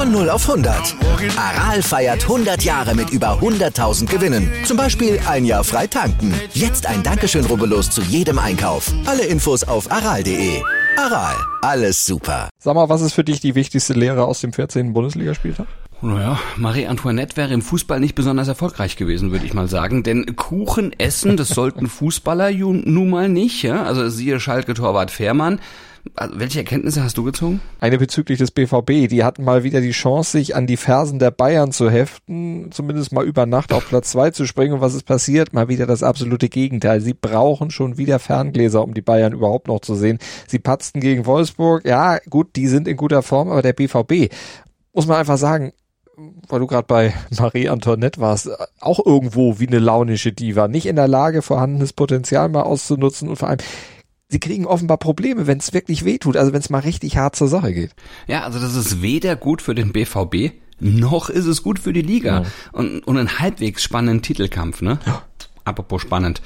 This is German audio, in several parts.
Von 0 auf 100. Aral feiert 100 Jahre mit über 100.000 Gewinnen. Zum Beispiel ein Jahr frei tanken. Jetzt ein Dankeschön, rubbellos zu jedem Einkauf. Alle Infos auf aral.de. Aral, alles super. Sag mal, was ist für dich die wichtigste Lehre aus dem 14. Bundesligaspieltag? Naja, Marie Antoinette wäre im Fußball nicht besonders erfolgreich gewesen, würde ich mal sagen. Denn Kuchen essen, das sollten Fußballer nun mal nicht. Ja? Also siehe Schalke-Torwart Fährmann. Also, welche Erkenntnisse hast du gezogen? Eine bezüglich des BVB. Die hatten mal wieder die Chance, sich an die Fersen der Bayern zu heften, zumindest mal über Nacht auf Platz zwei zu springen. Und was ist passiert? Mal wieder das absolute Gegenteil. Sie brauchen schon wieder Ferngläser, um die Bayern überhaupt noch zu sehen. Sie patzten gegen Wolfsburg. Ja, gut, die sind in guter Form, aber der BVB, muss man einfach sagen, weil du gerade bei Marie Antoinette warst, auch irgendwo wie eine launische Diva, nicht in der Lage, vorhandenes Potenzial mal auszunutzen und vor allem sie kriegen offenbar Probleme, wenn es wirklich weh tut, also wenn es mal richtig hart zur Sache geht. Ja, also das ist weder gut für den BVB, noch ist es gut für die Liga. Ja. Und, und ein halbwegs spannenden Titelkampf, ne? Ja. Apropos spannend.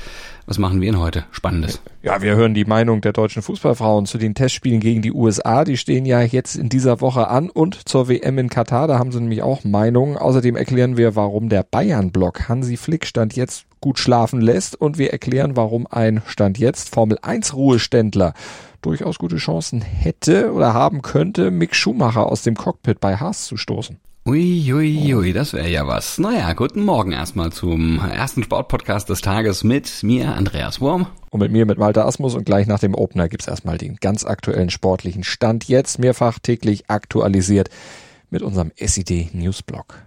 Was machen wir denn heute? Spannendes. Ja, wir hören die Meinung der deutschen Fußballfrauen zu den Testspielen gegen die USA. Die stehen ja jetzt in dieser Woche an und zur WM in Katar. Da haben sie nämlich auch Meinungen. Außerdem erklären wir, warum der Bayern-Block Hansi Flick stand jetzt gut schlafen lässt und wir erklären, warum ein Stand jetzt Formel 1 Ruheständler durchaus gute Chancen hätte oder haben könnte, Mick Schumacher aus dem Cockpit bei Haas zu stoßen. Ui, ui, ui, das wäre ja was. Naja, guten Morgen erstmal zum ersten Sportpodcast des Tages mit mir, Andreas Wurm. Und mit mir, mit Walter Asmus. Und gleich nach dem Opener gibt's erstmal den ganz aktuellen sportlichen Stand. Jetzt mehrfach täglich aktualisiert mit unserem SID Newsblog.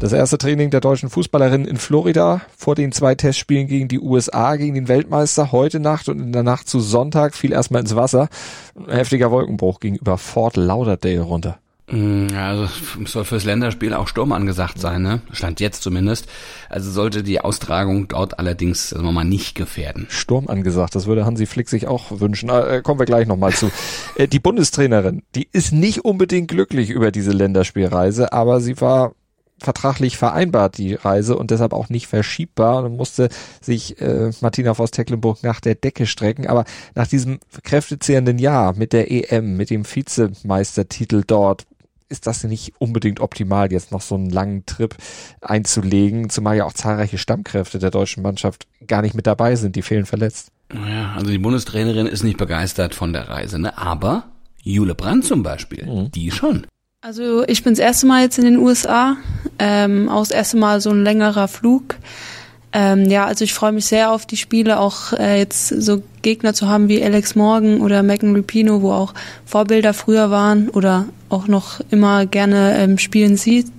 Das erste Training der deutschen Fußballerin in Florida vor den zwei Testspielen gegen die USA, gegen den Weltmeister heute Nacht und in der Nacht zu Sonntag fiel erstmal ins Wasser. Ein heftiger Wolkenbruch ging über Fort Lauderdale runter. Mm, also soll fürs Länderspiel auch Sturm angesagt sein, ne? Stand jetzt zumindest. Also sollte die Austragung dort allerdings sagen wir mal nicht gefährden. Sturm angesagt, das würde Hansi Flick sich auch wünschen. Äh, kommen wir gleich nochmal zu. Äh, die Bundestrainerin, die ist nicht unbedingt glücklich über diese Länderspielreise, aber sie war vertraglich vereinbart, die Reise, und deshalb auch nicht verschiebbar. Und musste sich äh, Martina Voss-Tecklenburg nach der Decke strecken. Aber nach diesem kräftezehrenden Jahr mit der EM, mit dem Vizemeistertitel dort, ist das nicht unbedingt optimal, jetzt noch so einen langen Trip einzulegen, zumal ja auch zahlreiche Stammkräfte der deutschen Mannschaft gar nicht mit dabei sind, die fehlen verletzt. Naja, also die Bundestrainerin ist nicht begeistert von der Reise, ne? Aber Jule Brandt zum Beispiel, mhm. die schon. Also ich bin das erste Mal jetzt in den USA, ähm, auch das erste Mal so ein längerer Flug. Ähm, ja, also ich freue mich sehr auf die Spiele, auch äh, jetzt so Gegner zu haben wie Alex Morgan oder Megan Rapino, wo auch Vorbilder früher waren oder auch noch immer gerne ähm, spielen sieht.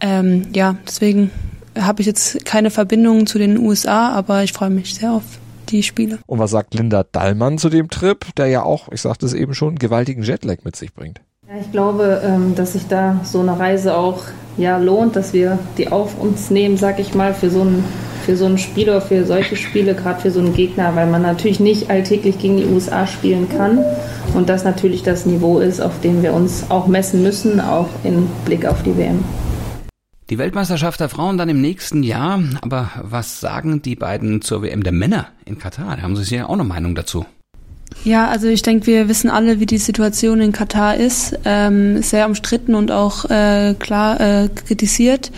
Ähm, ja, deswegen habe ich jetzt keine Verbindung zu den USA, aber ich freue mich sehr auf die Spiele. Und was sagt Linda Dallmann zu dem Trip, der ja auch, ich sagte es eben schon, gewaltigen Jetlag mit sich bringt? Ja, ich glaube, ähm, dass sich da so eine Reise auch ja, lohnt, dass wir die auf uns nehmen, sag ich mal, für so ein für so ein Spiel oder für solche Spiele, gerade für so einen Gegner, weil man natürlich nicht alltäglich gegen die USA spielen kann und das natürlich das Niveau ist, auf dem wir uns auch messen müssen, auch im Blick auf die WM. Die Weltmeisterschaft der Frauen dann im nächsten Jahr, aber was sagen die beiden zur WM der Männer in Katar? Da haben Sie ja auch eine Meinung dazu. Ja, also ich denke, wir wissen alle, wie die Situation in Katar ist. Ähm, sehr umstritten und auch äh, klar äh, kritisiert.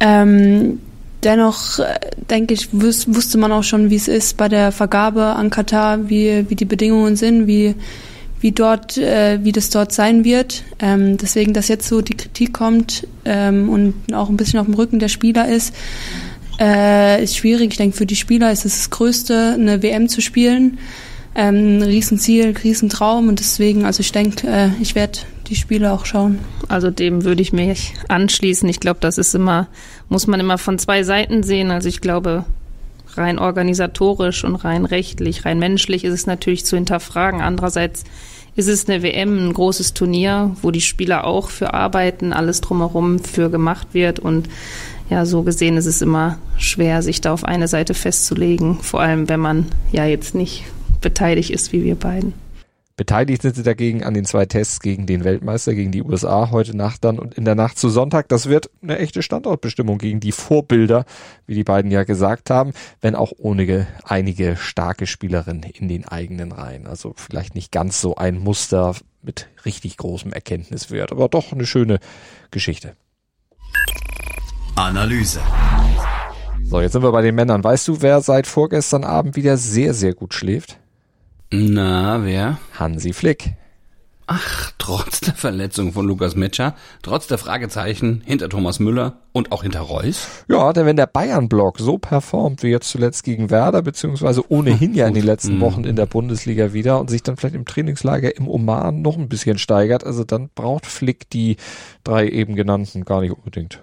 Ähm, dennoch äh, denke ich, wus wusste man auch schon, wie es ist bei der Vergabe an Katar, wie, wie die Bedingungen sind, wie, wie dort, äh, wie das dort sein wird. Ähm, deswegen, dass jetzt so die Kritik kommt ähm, und auch ein bisschen auf dem Rücken der Spieler ist, äh, ist schwierig. Ich denke, für die Spieler ist es das Größte, eine WM zu spielen. Ähm, ein Riesenziel, Riesentraum und deswegen, also ich denke, äh, ich werde die Spiele auch schauen. Also dem würde ich mich anschließen. Ich glaube, das ist immer, muss man immer von zwei Seiten sehen. Also ich glaube, rein organisatorisch und rein rechtlich, rein menschlich ist es natürlich zu hinterfragen. Andererseits ist es eine WM, ein großes Turnier, wo die Spieler auch für arbeiten, alles drumherum für gemacht wird und ja, so gesehen ist es immer schwer, sich da auf eine Seite festzulegen, vor allem wenn man ja jetzt nicht beteiligt ist wie wir beiden. Beteiligt sind sie dagegen an den zwei Tests gegen den Weltmeister, gegen die USA heute Nacht dann und in der Nacht zu Sonntag. Das wird eine echte Standortbestimmung gegen die Vorbilder, wie die beiden ja gesagt haben, wenn auch ohne einige starke Spielerinnen in den eigenen Reihen. Also vielleicht nicht ganz so ein Muster mit richtig großem Erkenntniswert, aber doch eine schöne Geschichte. Analyse. So, jetzt sind wir bei den Männern. Weißt du, wer seit vorgestern Abend wieder sehr, sehr gut schläft? Na, wer? Hansi Flick. Ach, trotz der Verletzung von Lukas Metscher, trotz der Fragezeichen hinter Thomas Müller und auch hinter Reus? Ja, denn wenn der Bayern-Block so performt wie jetzt zuletzt gegen Werder, beziehungsweise ohnehin ja in den letzten mhm. Wochen in der Bundesliga wieder und sich dann vielleicht im Trainingslager im Oman noch ein bisschen steigert, also dann braucht Flick die drei eben genannten gar nicht unbedingt.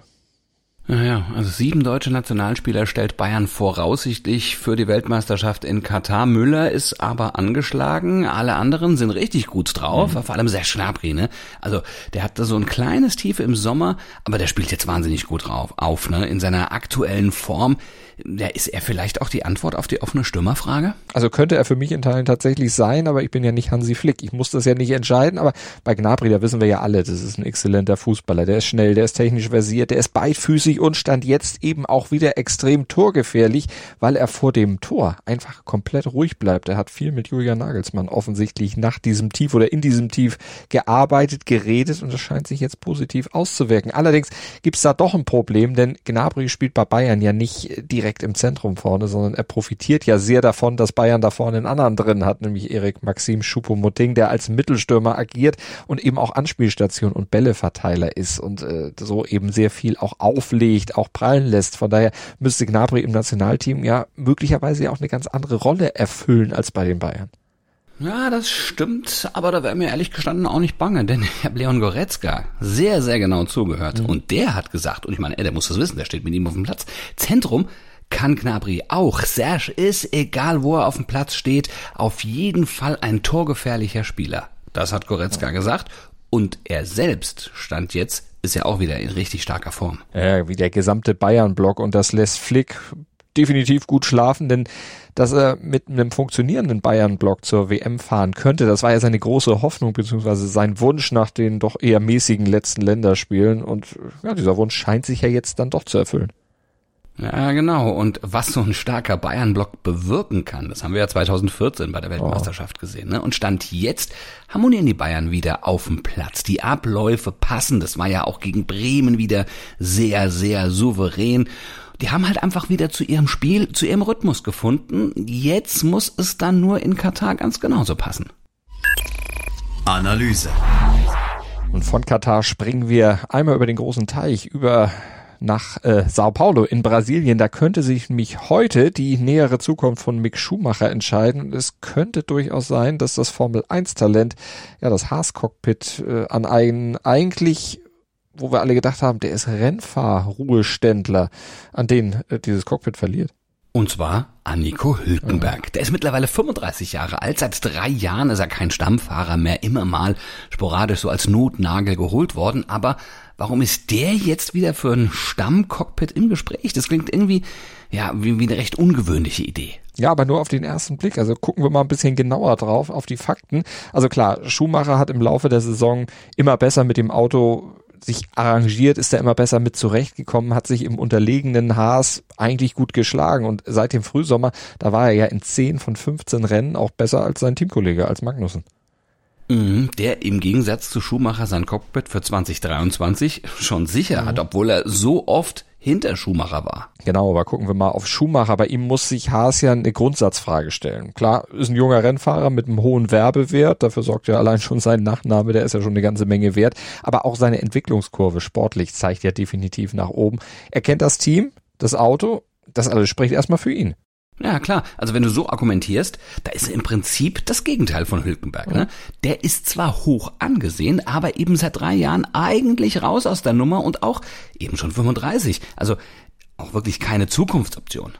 Naja, also sieben deutsche Nationalspieler stellt Bayern voraussichtlich für die Weltmeisterschaft in Katar. Müller ist aber angeschlagen, alle anderen sind richtig gut drauf, mhm. vor allem sehr Schnabri, ne? Also der hat da so ein kleines Tief im Sommer, aber der spielt jetzt wahnsinnig gut drauf, auf, ne? In seiner aktuellen Form ja, ist er vielleicht auch die Antwort auf die offene Stürmerfrage? Also könnte er für mich in Teilen tatsächlich sein, aber ich bin ja nicht Hansi Flick. Ich muss das ja nicht entscheiden, aber bei Gnabry, da wissen wir ja alle, das ist ein exzellenter Fußballer. Der ist schnell, der ist technisch versiert, der ist beidfüßig und stand jetzt eben auch wieder extrem torgefährlich, weil er vor dem Tor einfach komplett ruhig bleibt. Er hat viel mit Julian Nagelsmann offensichtlich nach diesem Tief oder in diesem Tief gearbeitet, geredet und das scheint sich jetzt positiv auszuwirken. Allerdings gibt's da doch ein Problem, denn Gnabry spielt bei Bayern ja nicht direkt direkt im Zentrum vorne, sondern er profitiert ja sehr davon, dass Bayern da vorne einen anderen drin hat, nämlich Erik Maxim Schupomotting, der als Mittelstürmer agiert und eben auch Anspielstation und Bälleverteiler ist und äh, so eben sehr viel auch auflegt, auch prallen lässt. Von daher müsste Gnabry im Nationalteam ja möglicherweise auch eine ganz andere Rolle erfüllen als bei den Bayern. Ja, das stimmt, aber da wäre mir ehrlich gestanden auch nicht bange, denn ich habe Leon Goretzka sehr, sehr genau zugehört. Mhm. Und der hat gesagt, und ich meine, er, der muss das wissen, der steht mit ihm auf dem Platz, Zentrum kann Gnabry auch. Serge ist, egal wo er auf dem Platz steht, auf jeden Fall ein torgefährlicher Spieler. Das hat Goretzka gesagt. Und er selbst stand jetzt, ist ja auch wieder in richtig starker Form. Ja, wie der gesamte Bayern-Block und das lässt Flick definitiv gut schlafen, denn dass er mit einem funktionierenden Bayern-Block zur WM fahren könnte, das war ja seine große Hoffnung beziehungsweise sein Wunsch nach den doch eher mäßigen letzten Länderspielen und ja, dieser Wunsch scheint sich ja jetzt dann doch zu erfüllen. Ja, genau. Und was so ein starker Bayern-Block bewirken kann, das haben wir ja 2014 bei der Weltmeisterschaft oh. gesehen. Ne? Und Stand jetzt harmonieren die Bayern wieder auf dem Platz. Die Abläufe passen. Das war ja auch gegen Bremen wieder sehr, sehr souverän. Die haben halt einfach wieder zu ihrem Spiel, zu ihrem Rhythmus gefunden. Jetzt muss es dann nur in Katar ganz genauso passen. Analyse. Und von Katar springen wir einmal über den großen Teich, über nach äh, Sao Paulo in Brasilien. Da könnte sich nämlich heute die nähere Zukunft von Mick Schumacher entscheiden. Und es könnte durchaus sein, dass das Formel 1 Talent, ja, das Haas-Cockpit äh, an einen eigentlich wo wir alle gedacht haben, der ist Rennfahrruheständler, an den äh, dieses Cockpit verliert. Und zwar an Nico Hülkenberg. Der ist mittlerweile 35 Jahre alt. Seit drei Jahren ist er kein Stammfahrer mehr, immer mal sporadisch so als Notnagel geholt worden. Aber Warum ist der jetzt wieder für ein Stammcockpit im Gespräch? Das klingt irgendwie, ja, wie, wie eine recht ungewöhnliche Idee. Ja, aber nur auf den ersten Blick. Also gucken wir mal ein bisschen genauer drauf, auf die Fakten. Also klar, Schumacher hat im Laufe der Saison immer besser mit dem Auto sich arrangiert, ist er immer besser mit zurechtgekommen, hat sich im unterlegenen Haas eigentlich gut geschlagen und seit dem Frühsommer, da war er ja in 10 von 15 Rennen auch besser als sein Teamkollege, als Magnussen. Mhm, der im Gegensatz zu Schumacher sein Cockpit für 2023 schon sicher mhm. hat, obwohl er so oft hinter Schumacher war. Genau, aber gucken wir mal auf Schumacher. Bei ihm muss sich Haas ja eine Grundsatzfrage stellen. Klar, ist ein junger Rennfahrer mit einem hohen Werbewert, dafür sorgt ja allein schon sein Nachname, der ist ja schon eine ganze Menge wert. Aber auch seine Entwicklungskurve sportlich zeigt ja definitiv nach oben. Er kennt das Team, das Auto, das alles spricht erstmal für ihn. Ja, klar. Also wenn du so argumentierst, da ist im Prinzip das Gegenteil von Hülkenberg. Ne? Der ist zwar hoch angesehen, aber eben seit drei Jahren eigentlich raus aus der Nummer und auch eben schon 35. Also auch wirklich keine Zukunftsoption.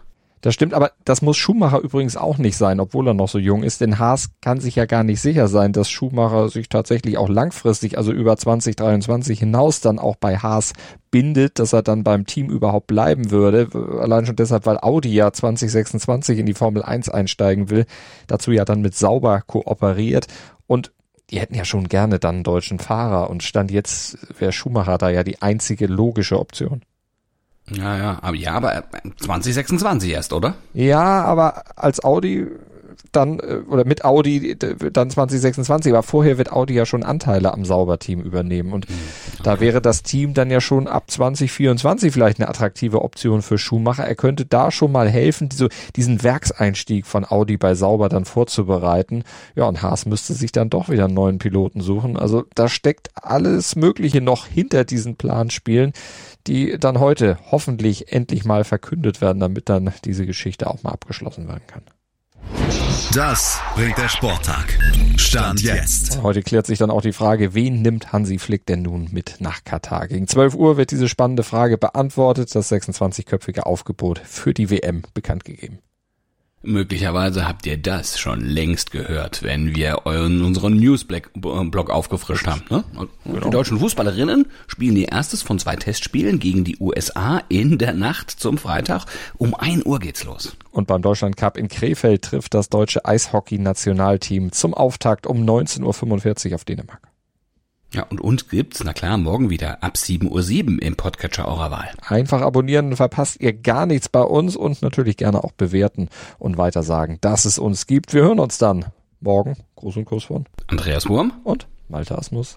Das stimmt, aber das muss Schumacher übrigens auch nicht sein, obwohl er noch so jung ist, denn Haas kann sich ja gar nicht sicher sein, dass Schumacher sich tatsächlich auch langfristig, also über 2023 hinaus dann auch bei Haas bindet, dass er dann beim Team überhaupt bleiben würde. Allein schon deshalb, weil Audi ja 2026 in die Formel 1 einsteigen will, dazu ja dann mit Sauber kooperiert und die hätten ja schon gerne dann einen deutschen Fahrer und stand jetzt wäre Schumacher da ja die einzige logische Option. Ja, ja, aber ja, aber 2026 erst, oder? Ja, aber als Audi dann äh, oder mit Audi dann 2026, aber vorher wird Audi ja schon Anteile am Sauberteam übernehmen und okay. da wäre das Team dann ja schon ab 2024 vielleicht eine attraktive Option für Schumacher. Er könnte da schon mal helfen, so diesen Werkseinstieg von Audi bei Sauber dann vorzubereiten. Ja, und Haas müsste sich dann doch wieder einen neuen Piloten suchen. Also da steckt alles Mögliche noch hinter diesen Planspielen die dann heute hoffentlich endlich mal verkündet werden, damit dann diese Geschichte auch mal abgeschlossen werden kann. Das bringt der Sporttag. Stand jetzt. Heute klärt sich dann auch die Frage, wen nimmt Hansi Flick denn nun mit nach Katar? Gegen 12 Uhr wird diese spannende Frage beantwortet, das 26-köpfige Aufgebot für die WM bekannt gegeben. Möglicherweise habt ihr das schon längst gehört, wenn wir euren, unseren Newsblog aufgefrischt haben. Ne? Genau. Die deutschen Fußballerinnen spielen ihr erstes von zwei Testspielen gegen die USA in der Nacht zum Freitag. Um ein Uhr geht's los. Und beim Deutschland Cup in Krefeld trifft das deutsche Eishockey-Nationalteam zum Auftakt um 19.45 Uhr auf Dänemark. Ja, und uns gibt's, na klar, morgen wieder ab 7.07 Uhr im Podcatcher eurer Wahl. Einfach abonnieren, verpasst ihr gar nichts bei uns und natürlich gerne auch bewerten und weiter sagen, dass es uns gibt. Wir hören uns dann morgen. Gruß und Kuss von Andreas Wurm und Malte Asmus.